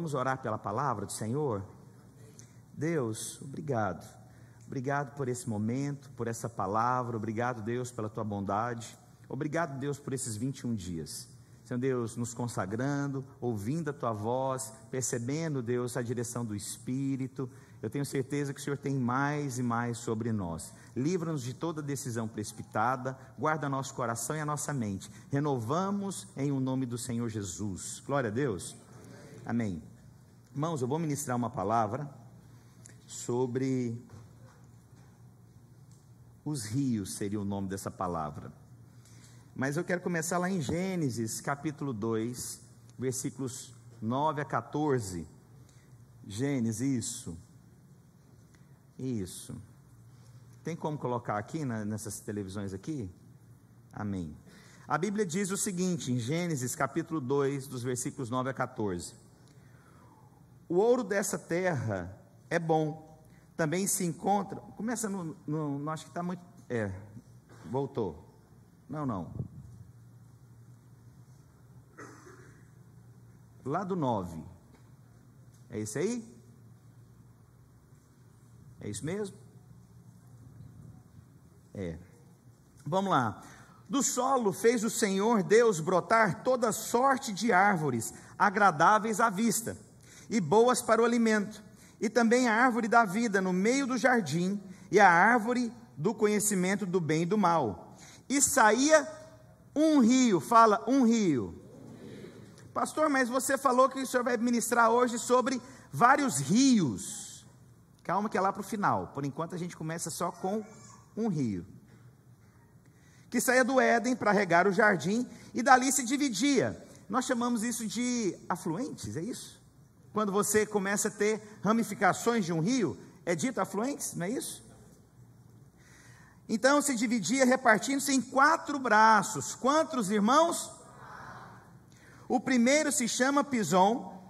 Vamos orar pela palavra do Senhor? Deus, obrigado. Obrigado por esse momento, por essa palavra. Obrigado, Deus, pela tua bondade. Obrigado, Deus, por esses 21 dias. Senhor Deus, nos consagrando, ouvindo a tua voz, percebendo, Deus, a direção do Espírito. Eu tenho certeza que o Senhor tem mais e mais sobre nós. Livra-nos de toda decisão precipitada, guarda nosso coração e a nossa mente. Renovamos em o um nome do Senhor Jesus. Glória a Deus. Amém. Irmãos, eu vou ministrar uma palavra sobre os rios, seria o nome dessa palavra. Mas eu quero começar lá em Gênesis, capítulo 2, versículos 9 a 14. Gênesis, isso. Isso. Tem como colocar aqui na, nessas televisões aqui? Amém. A Bíblia diz o seguinte, em Gênesis capítulo 2, dos versículos 9 a 14: O ouro dessa terra é bom, também se encontra. Começa no. no, no acho que está muito. É, voltou. Não, não. Lá do 9. É isso aí? É isso mesmo? É. Vamos lá. Do solo fez o Senhor Deus brotar toda sorte de árvores agradáveis à vista e boas para o alimento, e também a árvore da vida no meio do jardim e a árvore do conhecimento do bem e do mal e saía um rio. Fala, um rio. Pastor, mas você falou que o senhor vai ministrar hoje sobre vários rios. Calma que é lá para o final. Por enquanto a gente começa só com um rio. Que saía do Éden para regar o jardim e dali se dividia. Nós chamamos isso de afluentes, é isso? Quando você começa a ter ramificações de um rio, é dito afluentes, não é isso? Então se dividia repartindo-se em quatro braços. Quantos irmãos? O primeiro se chama Pison,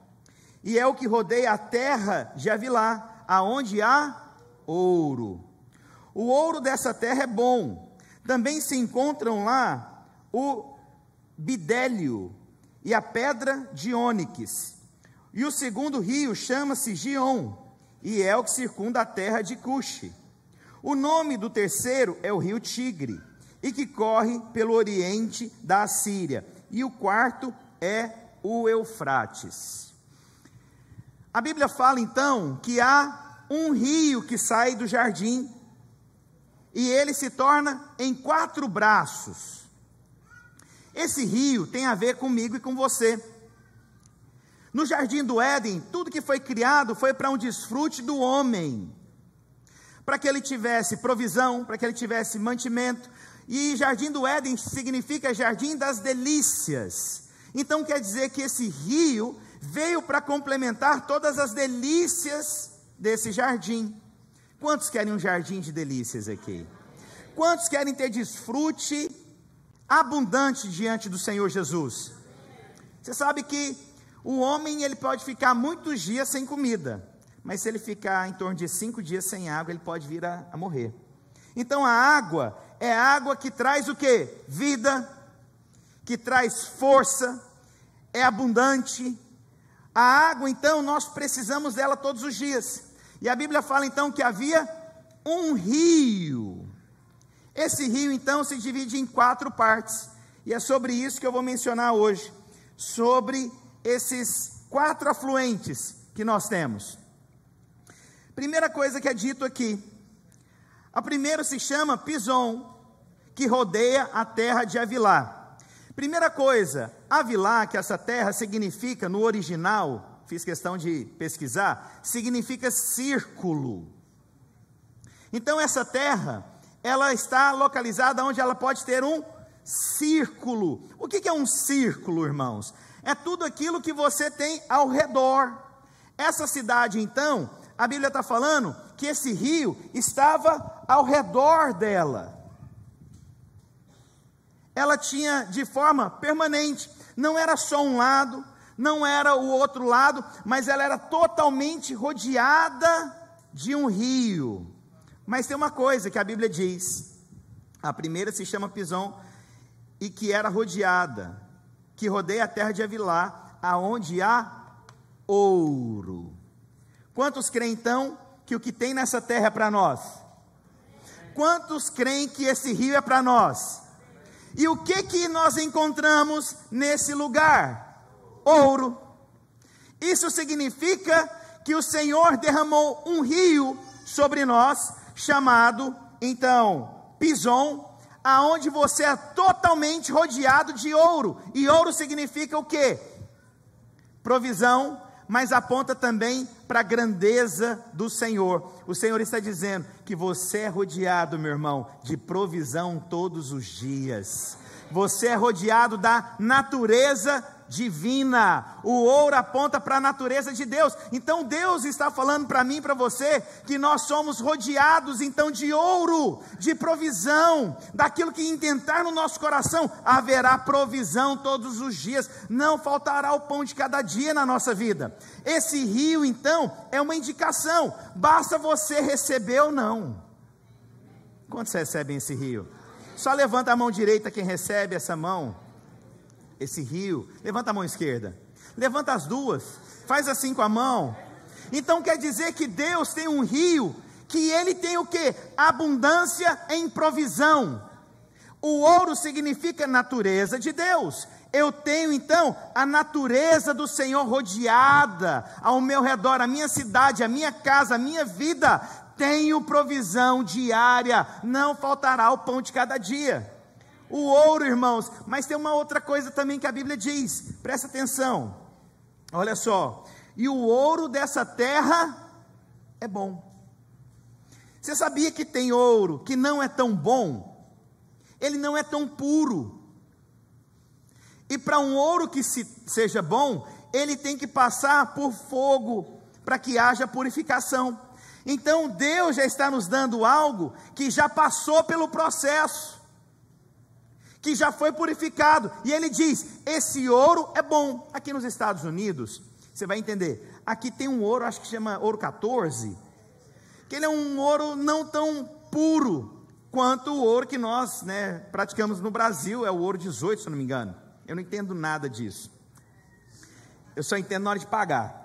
e é o que rodeia a terra de Avilá, aonde há ouro. O ouro dessa terra é bom. Também se encontram lá o bidélio e a pedra de ônix. E o segundo rio chama-se Gion, e é o que circunda a terra de Cuxi. O nome do terceiro é o rio Tigre, e que corre pelo oriente da Assíria. E o quarto é o Eufrates. A Bíblia fala então que há um rio que sai do jardim e ele se torna em quatro braços. Esse rio tem a ver comigo e com você. No jardim do Éden, tudo que foi criado foi para um desfrute do homem para que ele tivesse provisão, para que ele tivesse mantimento. E Jardim do Éden significa Jardim das Delícias. Então quer dizer que esse rio veio para complementar todas as delícias desse jardim. Quantos querem um jardim de delícias aqui? Quantos querem ter desfrute abundante diante do Senhor Jesus? Você sabe que o homem ele pode ficar muitos dias sem comida mas se ele ficar em torno de cinco dias sem água, ele pode vir a, a morrer. Então a água é água que traz o que? Vida, que traz força, é abundante. A água, então, nós precisamos dela todos os dias. E a Bíblia fala então que havia um rio. Esse rio, então, se divide em quatro partes. E é sobre isso que eu vou mencionar hoje. Sobre esses quatro afluentes que nós temos. Primeira coisa que é dito aqui. A primeira se chama Pison, que rodeia a terra de Avilá. Primeira coisa, Avilá, que essa terra significa no original, fiz questão de pesquisar, significa círculo. Então essa terra, ela está localizada onde ela pode ter um círculo. O que é um círculo, irmãos? É tudo aquilo que você tem ao redor. Essa cidade, então, a Bíblia está falando que esse rio estava ao redor dela. Ela tinha de forma permanente, não era só um lado, não era o outro lado, mas ela era totalmente rodeada de um rio. Mas tem uma coisa que a Bíblia diz: a primeira se chama Pison, e que era rodeada, que rodeia a terra de Avilá, aonde há ouro. Quantos creem então que o que tem nessa terra é para nós? Quantos creem que esse rio é para nós? E o que que nós encontramos nesse lugar? Ouro. Isso significa que o Senhor derramou um rio sobre nós, chamado então Pison, aonde você é totalmente rodeado de ouro. E ouro significa o quê? Provisão, mas aponta também para a grandeza do Senhor. O Senhor está dizendo que você é rodeado, meu irmão, de provisão todos os dias. Você é rodeado da natureza divina. O ouro aponta para a natureza de Deus. Então Deus está falando para mim para você que nós somos rodeados então de ouro, de provisão, daquilo que intentar no nosso coração, haverá provisão todos os dias. Não faltará o pão de cada dia na nossa vida. Esse rio então é uma indicação. Basta você receber ou não. Quantos recebem esse rio? Só levanta a mão direita quem recebe essa mão esse rio. Levanta a mão esquerda. Levanta as duas. Faz assim com a mão. Então quer dizer que Deus tem um rio que ele tem o que? Abundância em provisão. O ouro significa natureza de Deus. Eu tenho então a natureza do Senhor rodeada ao meu redor, a minha cidade, a minha casa, a minha vida. Tenho provisão diária, não faltará o pão de cada dia o ouro, irmãos. Mas tem uma outra coisa também que a Bíblia diz, presta atenção. Olha só. E o ouro dessa terra é bom. Você sabia que tem ouro que não é tão bom? Ele não é tão puro. E para um ouro que se, seja bom, ele tem que passar por fogo para que haja purificação. Então Deus já está nos dando algo que já passou pelo processo que já foi purificado. E ele diz: esse ouro é bom. Aqui nos Estados Unidos, você vai entender. Aqui tem um ouro, acho que chama ouro 14, que ele é um ouro não tão puro quanto o ouro que nós né, praticamos no Brasil, é o ouro 18, se eu não me engano. Eu não entendo nada disso. Eu só entendo na hora de pagar.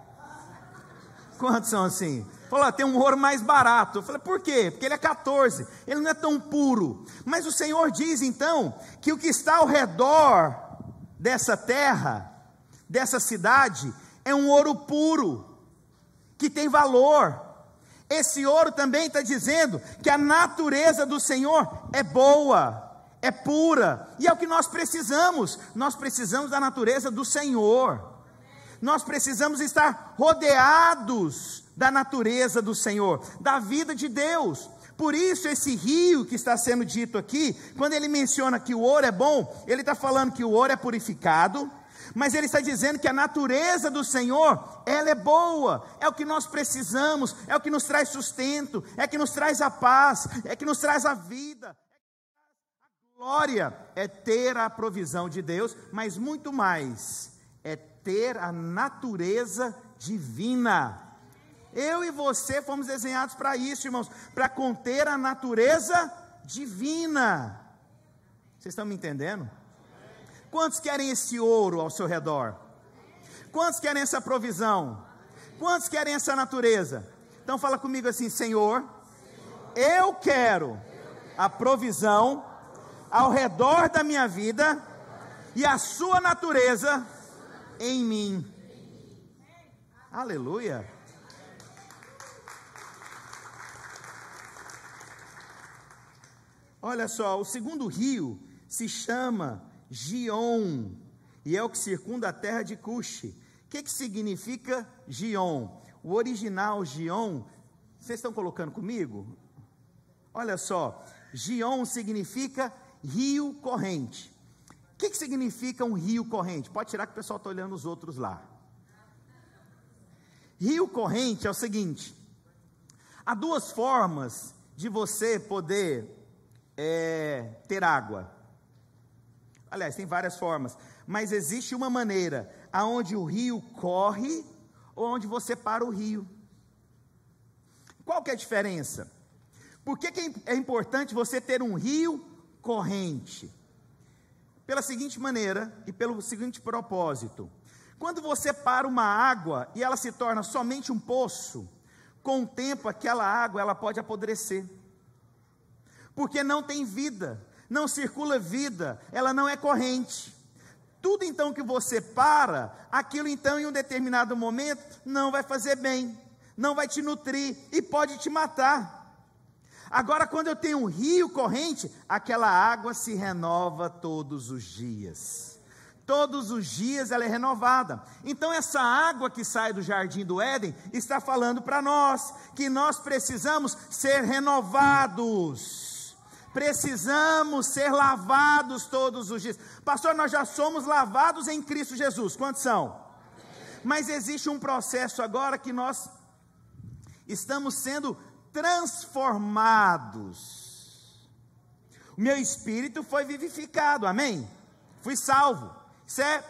Quantos são assim? Falou, tem um ouro mais barato. Eu falei, por quê? Porque ele é 14, ele não é tão puro. Mas o Senhor diz então que o que está ao redor dessa terra, dessa cidade, é um ouro puro, que tem valor. Esse ouro também está dizendo que a natureza do Senhor é boa, é pura, e é o que nós precisamos. Nós precisamos da natureza do Senhor. Nós precisamos estar rodeados da natureza do Senhor, da vida de Deus. Por isso, esse rio que está sendo dito aqui, quando ele menciona que o ouro é bom, ele está falando que o ouro é purificado, mas ele está dizendo que a natureza do Senhor, ela é boa, é o que nós precisamos, é o que nos traz sustento, é que nos traz a paz, é que nos traz a vida. A glória é ter a provisão de Deus, mas muito mais, é ter a natureza divina. Eu e você fomos desenhados para isso, irmãos, para conter a natureza divina. Vocês estão me entendendo? Quantos querem esse ouro ao seu redor? Quantos querem essa provisão? Quantos querem essa natureza? Então fala comigo assim, Senhor, eu quero a provisão ao redor da minha vida e a sua natureza em mim. Aleluia. Olha só, o segundo rio se chama Gion, e é o que circunda a terra de Cuxi. O que, que significa Gion? O original Gion, vocês estão colocando comigo? Olha só, Gion significa rio corrente. O que, que significa um rio corrente? Pode tirar que o pessoal está olhando os outros lá. Rio corrente é o seguinte: há duas formas de você poder é, ter água. Aliás, tem várias formas, mas existe uma maneira aonde o rio corre ou onde você para o rio. Qual que é a diferença? Por que, que é importante você ter um rio corrente? Pela seguinte maneira e pelo seguinte propósito: Quando você para uma água e ela se torna somente um poço, com o tempo aquela água ela pode apodrecer. Porque não tem vida, não circula vida, ela não é corrente. Tudo então que você para, aquilo então em um determinado momento não vai fazer bem, não vai te nutrir e pode te matar. Agora, quando eu tenho um rio corrente, aquela água se renova todos os dias. Todos os dias ela é renovada. Então, essa água que sai do jardim do Éden está falando para nós que nós precisamos ser renovados. Precisamos ser lavados todos os dias. Pastor, nós já somos lavados em Cristo Jesus. Quantos são? Mas existe um processo agora que nós estamos sendo transformados. O meu espírito foi vivificado, amém? Fui salvo. Isso é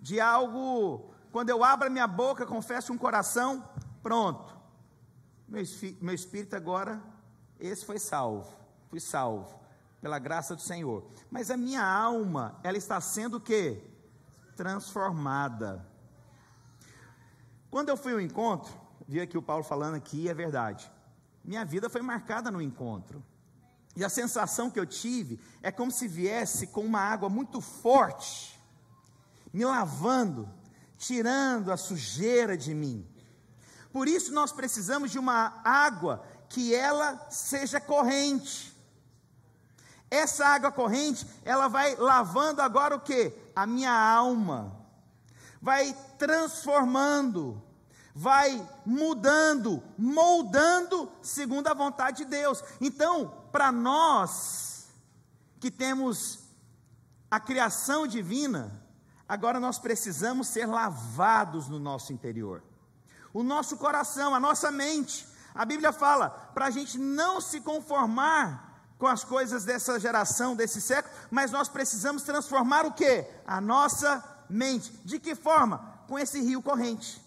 de algo, quando eu abro a minha boca, confesso um coração, pronto. Meu, meu espírito agora, esse foi salvo. Fui salvo, pela graça do Senhor. Mas a minha alma, ela está sendo o quê? Transformada. Quando eu fui ao encontro, vi aqui o Paulo falando aqui, é verdade. Minha vida foi marcada no encontro. E a sensação que eu tive é como se viesse com uma água muito forte, me lavando, tirando a sujeira de mim. Por isso nós precisamos de uma água que ela seja corrente. Essa água corrente, ela vai lavando agora o que? A minha alma. Vai transformando vai mudando, moldando segundo a vontade de Deus. Então, para nós que temos a criação divina, agora nós precisamos ser lavados no nosso interior. O nosso coração, a nossa mente. A Bíblia fala para a gente não se conformar com as coisas dessa geração, desse século, mas nós precisamos transformar o que? A nossa mente. De que forma? Com esse rio corrente.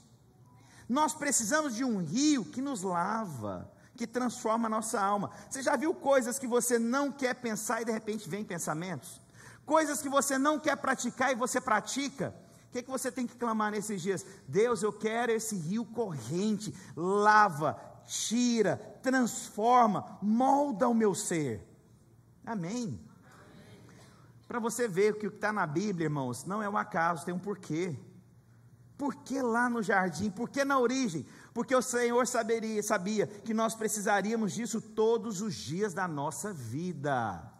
Nós precisamos de um rio que nos lava, que transforma a nossa alma. Você já viu coisas que você não quer pensar e de repente vem pensamentos? Coisas que você não quer praticar e você pratica? O que, é que você tem que clamar nesses dias? Deus, eu quero esse rio corrente, lava, tira, transforma, molda o meu ser. Amém. Para você ver que o que está na Bíblia, irmãos, não é um acaso, tem um porquê. Por que lá no jardim? Por que na origem? Porque o Senhor saberia, sabia que nós precisaríamos disso todos os dias da nossa vida.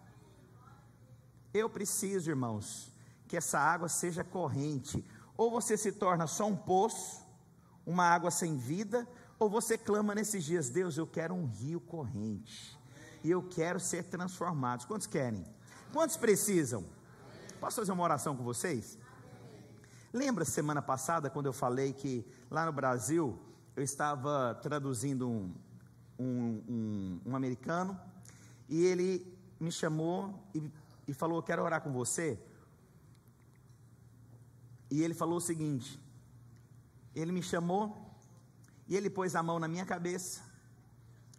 Eu preciso, irmãos, que essa água seja corrente. Ou você se torna só um poço, uma água sem vida, ou você clama nesses dias: Deus, eu quero um rio corrente. E eu quero ser transformado. Quantos querem? Quantos precisam? Posso fazer uma oração com vocês? Lembra semana passada quando eu falei que lá no Brasil eu estava traduzindo um, um, um, um americano e ele me chamou e, e falou: Quero orar com você. E ele falou o seguinte: Ele me chamou e ele pôs a mão na minha cabeça,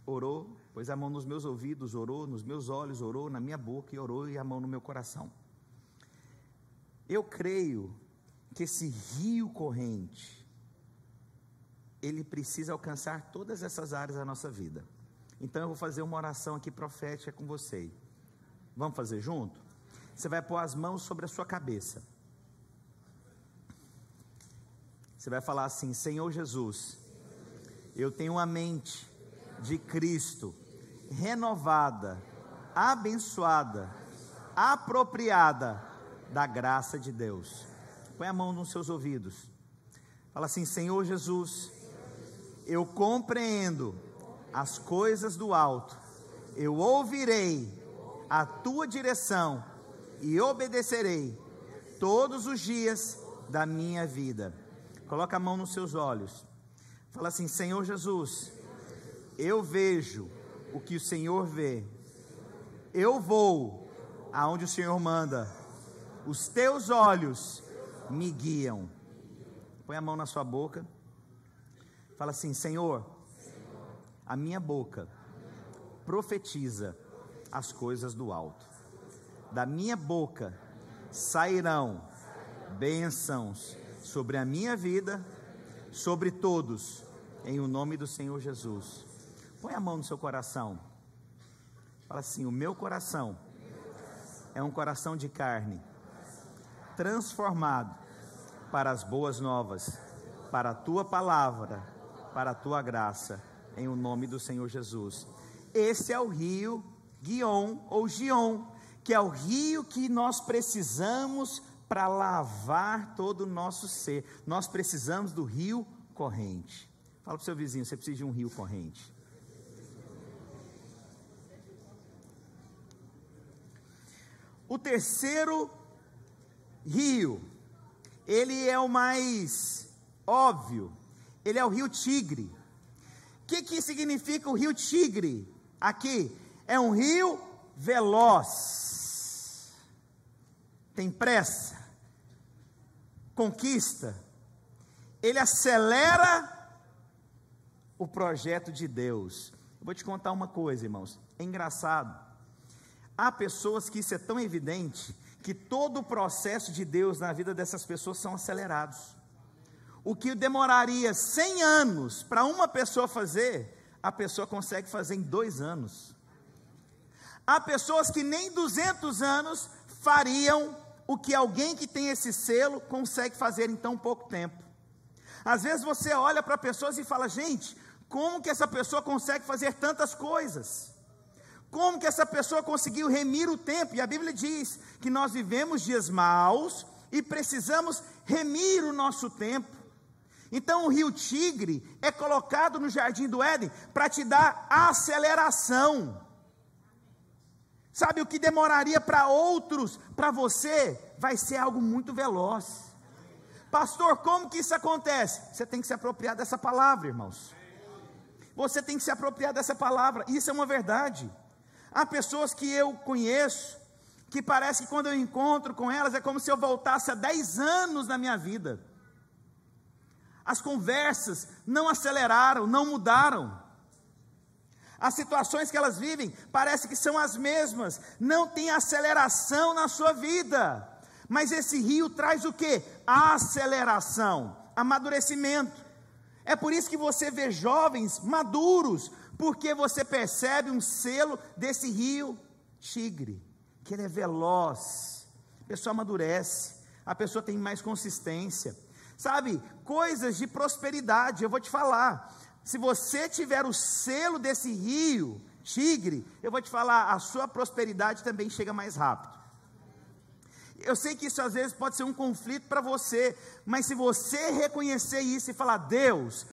orou, pôs a mão nos meus ouvidos, orou, nos meus olhos, orou, na minha boca e orou e a mão no meu coração. Eu creio que esse rio corrente, ele precisa alcançar todas essas áreas da nossa vida. Então eu vou fazer uma oração aqui profética com você. Vamos fazer junto? Você vai pôr as mãos sobre a sua cabeça. Você vai falar assim: Senhor Jesus, eu tenho uma mente de Cristo renovada, abençoada, apropriada da graça de Deus. Põe a mão nos seus ouvidos. Fala assim: Senhor Jesus, eu compreendo as coisas do alto, eu ouvirei a tua direção e obedecerei todos os dias da minha vida. Coloca a mão nos seus olhos. Fala assim: Senhor Jesus, eu vejo o que o Senhor vê. Eu vou aonde o Senhor manda. Os teus olhos me guiam. Põe a mão na sua boca. Fala assim: Senhor, a minha boca profetiza as coisas do alto. Da minha boca sairão bênçãos sobre a minha vida, sobre todos, em o nome do Senhor Jesus. Põe a mão no seu coração. Fala assim: o meu coração é um coração de carne, transformado para as boas novas, para a tua palavra, para a tua graça, em o nome do Senhor Jesus. Esse é o rio Guion ou Gion, que é o rio que nós precisamos para lavar todo o nosso ser. Nós precisamos do rio corrente. Fala para o seu vizinho, você precisa de um rio corrente. O terceiro rio, ele é o mais óbvio, ele é o rio Tigre. O que, que significa o rio Tigre aqui? É um rio veloz, tem pressa, conquista, ele acelera o projeto de Deus. Eu vou te contar uma coisa, irmãos, é engraçado. Há pessoas que isso é tão evidente que todo o processo de Deus na vida dessas pessoas são acelerados. O que demoraria 100 anos para uma pessoa fazer, a pessoa consegue fazer em dois anos. Há pessoas que nem 200 anos fariam o que alguém que tem esse selo consegue fazer em tão pouco tempo. Às vezes você olha para pessoas e fala: gente, como que essa pessoa consegue fazer tantas coisas? Como que essa pessoa conseguiu remir o tempo? E a Bíblia diz que nós vivemos dias maus e precisamos remir o nosso tempo. Então o rio Tigre é colocado no jardim do Éden para te dar aceleração. Sabe o que demoraria para outros, para você, vai ser algo muito veloz. Pastor, como que isso acontece? Você tem que se apropriar dessa palavra, irmãos. Você tem que se apropriar dessa palavra. Isso é uma verdade. Há pessoas que eu conheço que parece que quando eu encontro com elas é como se eu voltasse a 10 anos na minha vida. As conversas não aceleraram, não mudaram. As situações que elas vivem parece que são as mesmas, não tem aceleração na sua vida. Mas esse rio traz o que? Aceleração, amadurecimento. É por isso que você vê jovens maduros, porque você percebe um selo desse rio tigre, que ele é veloz, a pessoa amadurece, a pessoa tem mais consistência, sabe? Coisas de prosperidade, eu vou te falar. Se você tiver o selo desse rio tigre, eu vou te falar, a sua prosperidade também chega mais rápido. Eu sei que isso às vezes pode ser um conflito para você, mas se você reconhecer isso e falar, Deus,